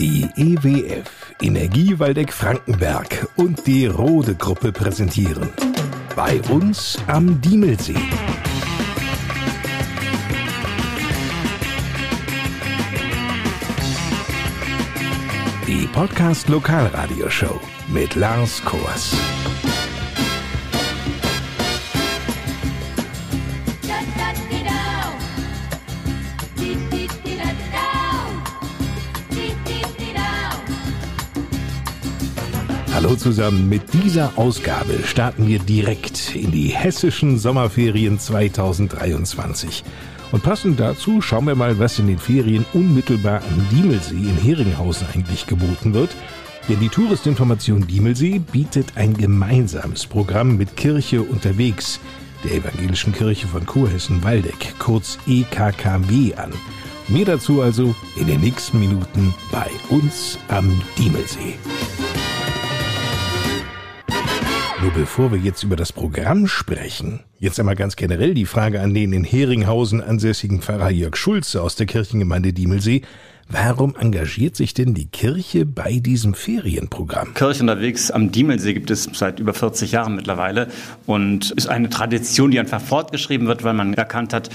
Die EWF Energie Waldeck Frankenberg und die Rode Gruppe präsentieren. Bei uns am Diemelsee. Die Podcast Lokalradioshow mit Lars Kors. Hallo zusammen, mit dieser Ausgabe starten wir direkt in die hessischen Sommerferien 2023. Und passend dazu schauen wir mal, was in den Ferien unmittelbar am Diemelsee in Heringhausen eigentlich geboten wird. Denn die Touristinformation Diemelsee bietet ein gemeinsames Programm mit Kirche unterwegs, der Evangelischen Kirche von Kurhessen-Waldeck, kurz EKKW, an. Mehr dazu also in den nächsten Minuten bei uns am Diemelsee. Nur bevor wir jetzt über das Programm sprechen, jetzt einmal ganz generell die Frage an den in Heringhausen ansässigen Pfarrer Jörg Schulze aus der Kirchengemeinde Diemelsee. Warum engagiert sich denn die Kirche bei diesem Ferienprogramm? Kirche unterwegs am Diemelsee gibt es seit über 40 Jahren mittlerweile und ist eine Tradition, die einfach fortgeschrieben wird, weil man erkannt hat,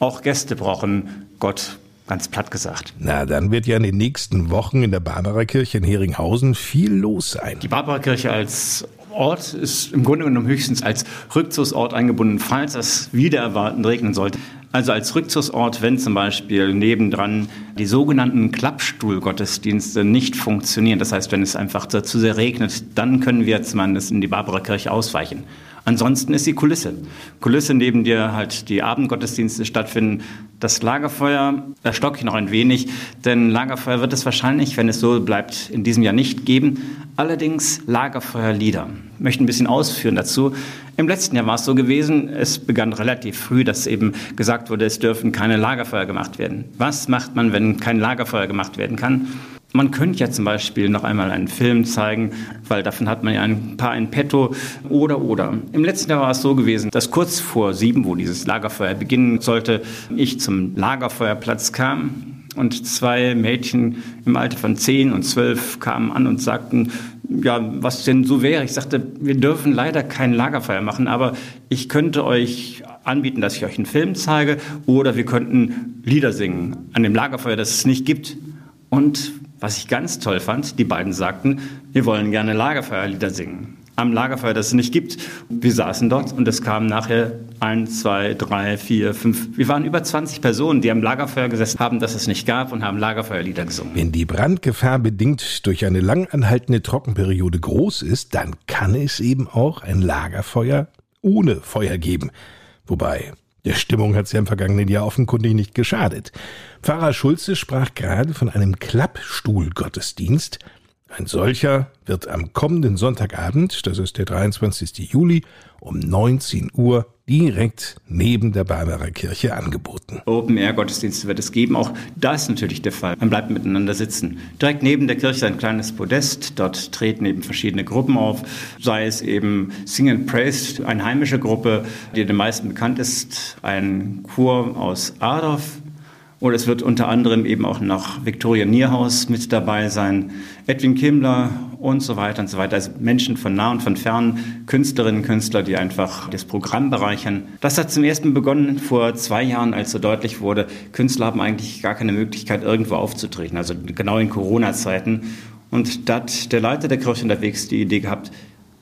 auch Gäste brauchen Gott ganz platt gesagt. Na, dann wird ja in den nächsten Wochen in der Barbarakirche in Heringhausen viel los sein. Die Barbarakirche als Ort ist im Grunde genommen höchstens als Rückzugsort eingebunden, falls es wieder erwarten regnen sollte. Also als Rückzugsort, wenn zum Beispiel nebendran die sogenannten Klappstuhlgottesdienste nicht funktionieren. Das heißt, wenn es einfach zu sehr regnet, dann können wir zumindest in die Barbarakirche ausweichen. Ansonsten ist die Kulisse. Kulisse, neben der halt die Abendgottesdienste stattfinden. Das Lagerfeuer, da stocke ich noch ein wenig, denn Lagerfeuer wird es wahrscheinlich, wenn es so bleibt, in diesem Jahr nicht geben. Allerdings Lagerfeuerlieder. Ich möchte ein bisschen ausführen dazu. Im letzten Jahr war es so gewesen, es begann relativ früh, dass eben gesagt wurde, es dürfen keine Lagerfeuer gemacht werden. Was macht man, wenn kein Lagerfeuer gemacht werden kann? Man könnte ja zum Beispiel noch einmal einen Film zeigen, weil davon hat man ja ein paar in petto. Oder, oder. Im letzten Jahr war es so gewesen, dass kurz vor sieben, wo dieses Lagerfeuer beginnen sollte, ich zum Lagerfeuerplatz kam und zwei Mädchen im Alter von zehn und zwölf kamen an und sagten, ja, was denn so wäre. Ich sagte, wir dürfen leider kein Lagerfeuer machen, aber ich könnte euch anbieten, dass ich euch einen Film zeige oder wir könnten Lieder singen an dem Lagerfeuer, das es nicht gibt. Und was ich ganz toll fand, die beiden sagten, wir wollen gerne Lagerfeuerlieder singen. Am Lagerfeuer, das es nicht gibt. Wir saßen dort und es kamen nachher eins, zwei, drei, vier, fünf. Wir waren über 20 Personen, die am Lagerfeuer gesessen haben, das es nicht gab und haben Lagerfeuerlieder gesungen. Wenn die Brandgefahr bedingt durch eine langanhaltende Trockenperiode groß ist, dann kann es eben auch ein Lagerfeuer ohne Feuer geben. Wobei, der Stimmung hat es ja im vergangenen Jahr offenkundig nicht geschadet. Pfarrer Schulze sprach gerade von einem Klappstuhlgottesdienst. Ein solcher wird am kommenden Sonntagabend, das ist der 23. Juli, um 19 Uhr direkt neben der Barbarer Kirche angeboten. Open-Air-Gottesdienste wird es geben. Auch das ist natürlich der Fall. Man bleibt miteinander sitzen. Direkt neben der Kirche ein kleines Podest. Dort treten eben verschiedene Gruppen auf. Sei es eben Sing and Praise, eine heimische Gruppe, die den meisten bekannt ist. Ein Chor aus Adorf, oder es wird unter anderem eben auch noch Viktoria Nierhaus mit dabei sein, Edwin Kimmler und so weiter und so weiter. Also Menschen von nah und von fern, Künstlerinnen, Künstler, die einfach das Programm bereichern. Das hat zum ersten begonnen vor zwei Jahren, als so deutlich wurde, Künstler haben eigentlich gar keine Möglichkeit, irgendwo aufzutreten. Also genau in Corona-Zeiten. Und da hat der Leiter der Kirche unterwegs die Idee gehabt,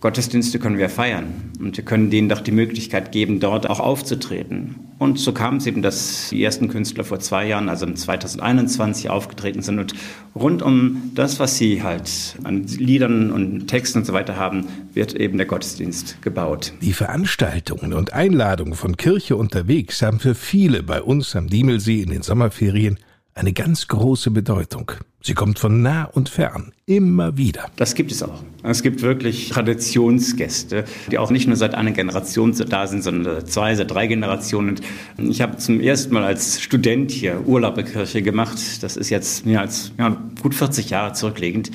Gottesdienste können wir feiern und wir können denen doch die Möglichkeit geben, dort auch aufzutreten. Und so kam es eben, dass die ersten Künstler vor zwei Jahren, also im 2021, aufgetreten sind und rund um das, was sie halt an Liedern und Texten und so weiter haben, wird eben der Gottesdienst gebaut. Die Veranstaltungen und Einladungen von Kirche unterwegs haben für viele bei uns am Diemelsee in den Sommerferien eine ganz große Bedeutung. Sie kommt von nah und fern, immer wieder. Das gibt es auch. Es gibt wirklich Traditionsgäste, die auch nicht nur seit einer Generation da sind, sondern seit zwei, seit drei Generationen. Ich habe zum ersten Mal als Student hier Urlaub in Kirche gemacht. Das ist jetzt mehr als ja, gut 40 Jahre zurückliegend.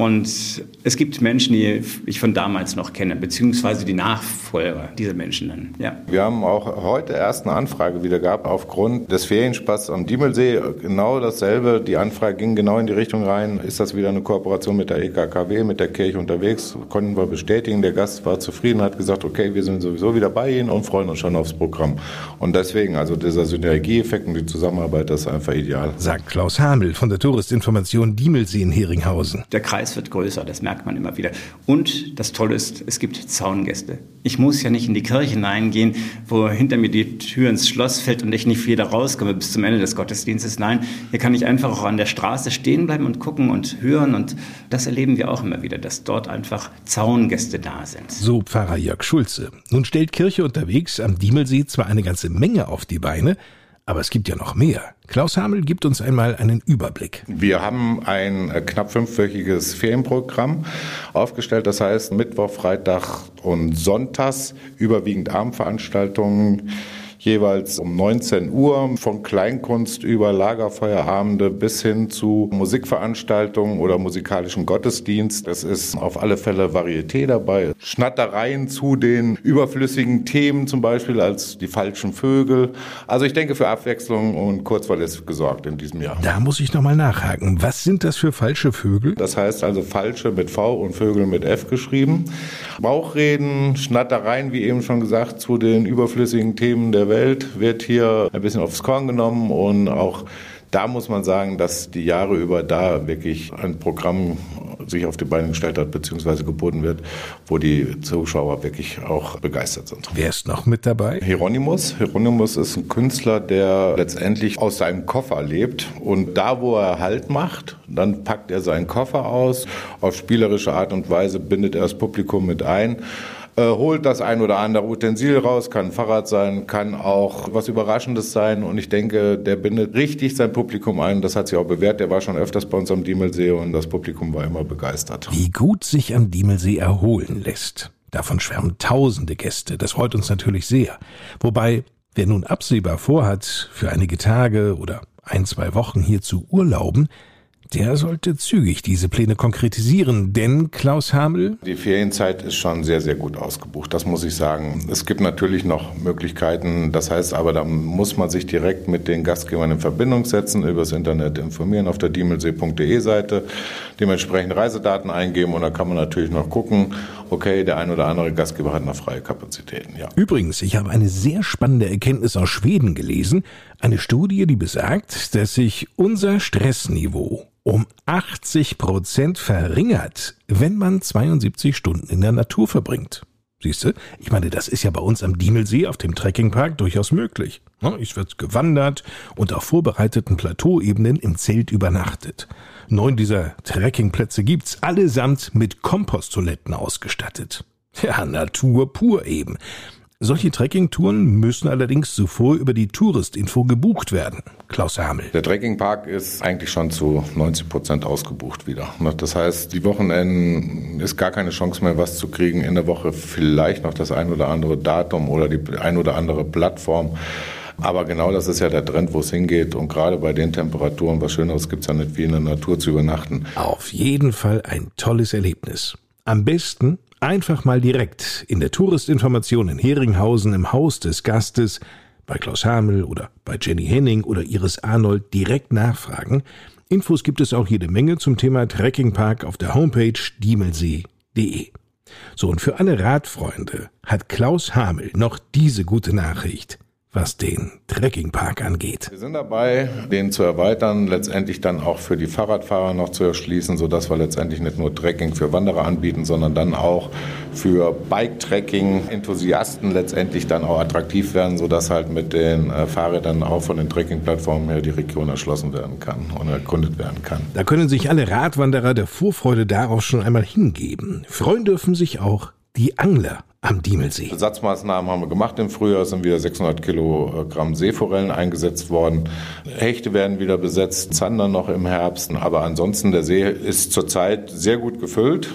Und es gibt Menschen, die ich von damals noch kenne, beziehungsweise die Nachfolger dieser Menschen dann. Ja. Wir haben auch heute erst eine Anfrage wieder gehabt aufgrund des Ferienspaß am Diemelsee. Genau dasselbe. Die Anfrage ging genau in die Richtung rein. Ist das wieder eine Kooperation mit der EKKW, mit der Kirche unterwegs? Konnten wir bestätigen. Der Gast war zufrieden, hat gesagt, okay, wir sind sowieso wieder bei Ihnen und freuen uns schon aufs Programm. Und deswegen, also dieser Synergieeffekt und die Zusammenarbeit, das ist einfach ideal. Sagt Klaus Hamel von der Touristinformation Diemelsee in Heringhausen. Der Kreis wird größer, das merkt man immer wieder. Und das Tolle ist, es gibt Zaungäste. Ich muss ja nicht in die Kirche hineingehen, wo hinter mir die Tür ins Schloss fällt und ich nicht wieder rauskomme bis zum Ende des Gottesdienstes. Nein, hier kann ich einfach auch an der Straße stehen bleiben und gucken und hören. Und das erleben wir auch immer wieder, dass dort einfach Zaungäste da sind. So Pfarrer Jörg Schulze. Nun stellt Kirche unterwegs am Diemelsee zwar eine ganze Menge auf die Beine, aber es gibt ja noch mehr. Klaus Hamel gibt uns einmal einen Überblick. Wir haben ein äh, knapp fünfwöchiges Ferienprogramm aufgestellt. Das heißt Mittwoch, Freitag und Sonntags überwiegend Abendveranstaltungen jeweils um 19 Uhr, von Kleinkunst über Lagerfeuerabende bis hin zu Musikveranstaltungen oder musikalischen Gottesdienst. Es ist auf alle Fälle Varieté dabei. Schnattereien zu den überflüssigen Themen, zum Beispiel als die falschen Vögel. Also ich denke, für Abwechslung und Kurzweil ist gesorgt in diesem Jahr. Da muss ich nochmal nachhaken. Was sind das für falsche Vögel? Das heißt also falsche mit V und Vögel mit F geschrieben. Bauchreden, Schnattereien, wie eben schon gesagt, zu den überflüssigen Themen der Welt wird hier ein bisschen aufs Korn genommen und auch da muss man sagen, dass die Jahre über da wirklich ein Programm sich auf die Beine gestellt hat, beziehungsweise geboten wird, wo die Zuschauer wirklich auch begeistert sind. Wer ist noch mit dabei? Hieronymus. Hieronymus ist ein Künstler, der letztendlich aus seinem Koffer lebt und da, wo er Halt macht, dann packt er seinen Koffer aus. Auf spielerische Art und Weise bindet er das Publikum mit ein äh, holt das ein oder andere Utensil raus, kann Fahrrad sein, kann auch was Überraschendes sein. Und ich denke, der bindet richtig sein Publikum ein. Das hat sich auch bewährt. Der war schon öfters bei uns am Diemelsee und das Publikum war immer begeistert. Wie gut sich am Diemelsee erholen lässt. Davon schwärmen tausende Gäste. Das freut uns natürlich sehr. Wobei, wer nun absehbar vorhat, für einige Tage oder ein, zwei Wochen hier zu urlauben, der sollte zügig diese Pläne konkretisieren, denn Klaus Hamel. Die Ferienzeit ist schon sehr, sehr gut ausgebucht, das muss ich sagen. Es gibt natürlich noch Möglichkeiten, das heißt aber, da muss man sich direkt mit den Gastgebern in Verbindung setzen, übers Internet informieren auf der diemelsee.de Seite, dementsprechend Reisedaten eingeben und da kann man natürlich noch gucken, okay, der ein oder andere Gastgeber hat noch freie Kapazitäten, ja. Übrigens, ich habe eine sehr spannende Erkenntnis aus Schweden gelesen, eine Studie, die besagt, dass sich unser Stressniveau um 80 Prozent verringert, wenn man 72 Stunden in der Natur verbringt. Siehst du, ich meine, das ist ja bei uns am Diemelsee auf dem Trekkingpark durchaus möglich. Es wird gewandert und auf vorbereiteten Plateauebenen im Zelt übernachtet. Neun dieser Trekkingplätze gibt's allesamt mit Komposttoiletten ausgestattet. Ja, Natur pur eben. Solche Trekkingtouren müssen allerdings zuvor über die Touristinfo gebucht werden. Klaus Hamel. Der Trekkingpark ist eigentlich schon zu 90 Prozent ausgebucht wieder. Das heißt, die Wochenenden ist gar keine Chance mehr, was zu kriegen. In der Woche vielleicht noch das ein oder andere Datum oder die ein oder andere Plattform. Aber genau das ist ja der Trend, wo es hingeht. Und gerade bei den Temperaturen, was Schöneres gibt es ja nicht, wie in der Natur zu übernachten. Auf jeden Fall ein tolles Erlebnis. Am besten Einfach mal direkt in der Touristinformation in Heringhausen im Haus des Gastes, bei Klaus Hamel oder bei Jenny Henning oder Iris Arnold direkt nachfragen. Infos gibt es auch jede Menge zum Thema Trekkingpark auf der Homepage diemelsee.de. So, und für alle Radfreunde hat Klaus Hamel noch diese gute Nachricht was den Trekkingpark angeht. Wir sind dabei, den zu erweitern, letztendlich dann auch für die Fahrradfahrer noch zu erschließen, sodass wir letztendlich nicht nur Trekking für Wanderer anbieten, sondern dann auch für Bike-Trekking-Enthusiasten letztendlich dann auch attraktiv werden, sodass halt mit den äh, Fahrrädern auch von den Trekking-Plattformen her die Region erschlossen werden kann und erkundet werden kann. Da können sich alle Radwanderer der Vorfreude darauf schon einmal hingeben. Freuen dürfen sich auch die Angler am Diemelsee. Ersatzmaßnahmen haben wir gemacht. Im Frühjahr sind wieder 600 Kilogramm Seeforellen eingesetzt worden. Hechte werden wieder besetzt, Zander noch im Herbst. Aber ansonsten, der See ist zurzeit sehr gut gefüllt.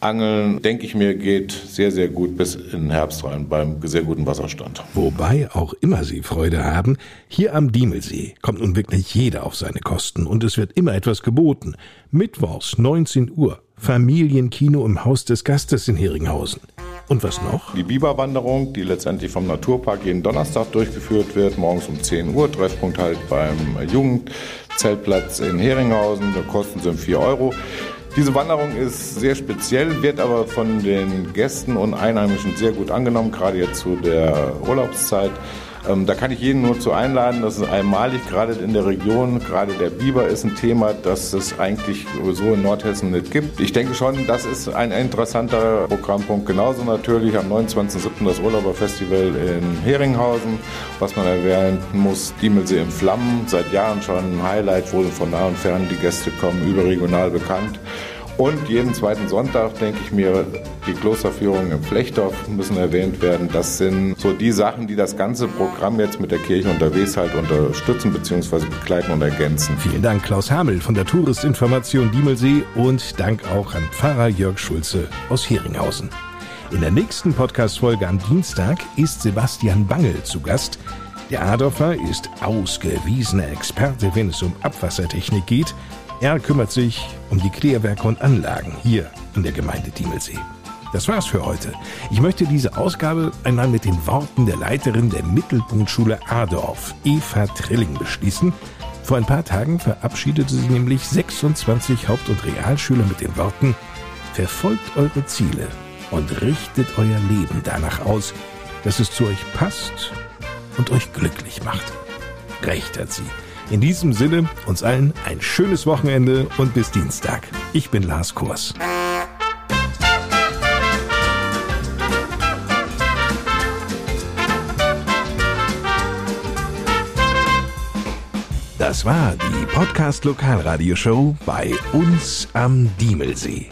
Angeln, denke ich mir, geht sehr, sehr gut bis in den Herbst rein beim sehr guten Wasserstand. Wobei auch immer Sie Freude haben, hier am Diemelsee kommt nun wirklich jeder auf seine Kosten und es wird immer etwas geboten. Mittwochs 19 Uhr Familienkino im Haus des Gastes in Heringhausen. Und was noch? Die Biberwanderung, die letztendlich vom Naturpark jeden Donnerstag durchgeführt wird, morgens um 10 Uhr. Treffpunkt halt beim Jugendzeltplatz in Heringhausen. Die Kosten sind 4 Euro. Diese Wanderung ist sehr speziell, wird aber von den Gästen und Einheimischen sehr gut angenommen, gerade jetzt zu der Urlaubszeit. Ähm, da kann ich jeden nur zu einladen. Das ist einmalig, gerade in der Region. Gerade der Biber ist ein Thema, das es eigentlich so in Nordhessen nicht gibt. Ich denke schon, das ist ein interessanter Programmpunkt. Genauso natürlich am 29.07. das Urlauberfestival in Heringhausen. Was man erwähnen muss, Diemelsee in Flammen. Seit Jahren schon ein Highlight, wo von nah und fern die Gäste kommen, überregional bekannt. Und jeden zweiten Sonntag, denke ich mir, die Klosterführungen im Flechtdorf müssen erwähnt werden. Das sind so die Sachen, die das ganze Programm jetzt mit der Kirche unterwegs halt unterstützen bzw. begleiten und ergänzen. Vielen Dank, Klaus Hamel von der Touristinformation Diemelsee und Dank auch an Pfarrer Jörg Schulze aus Heringhausen. In der nächsten Podcast-Folge am Dienstag ist Sebastian Bangel zu Gast. Der Adorfer ist ausgewiesener Experte, wenn es um Abwassertechnik geht er kümmert sich um die Klärwerke und Anlagen hier in der Gemeinde Diemelsee. Das war's für heute. Ich möchte diese Ausgabe einmal mit den Worten der Leiterin der Mittelpunktschule Adorf, Eva Trilling, beschließen. Vor ein paar Tagen verabschiedete sie nämlich 26 Haupt- und Realschüler mit den Worten Verfolgt eure Ziele und richtet euer Leben danach aus, dass es zu euch passt und euch glücklich macht. Recht hat sie. In diesem Sinne, uns allen ein schönes Wochenende und bis Dienstag. Ich bin Lars Kurs. Das war die Podcast Lokalradioshow bei uns am Diemelsee.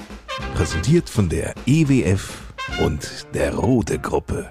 Präsentiert von der EWF und der Rote Gruppe.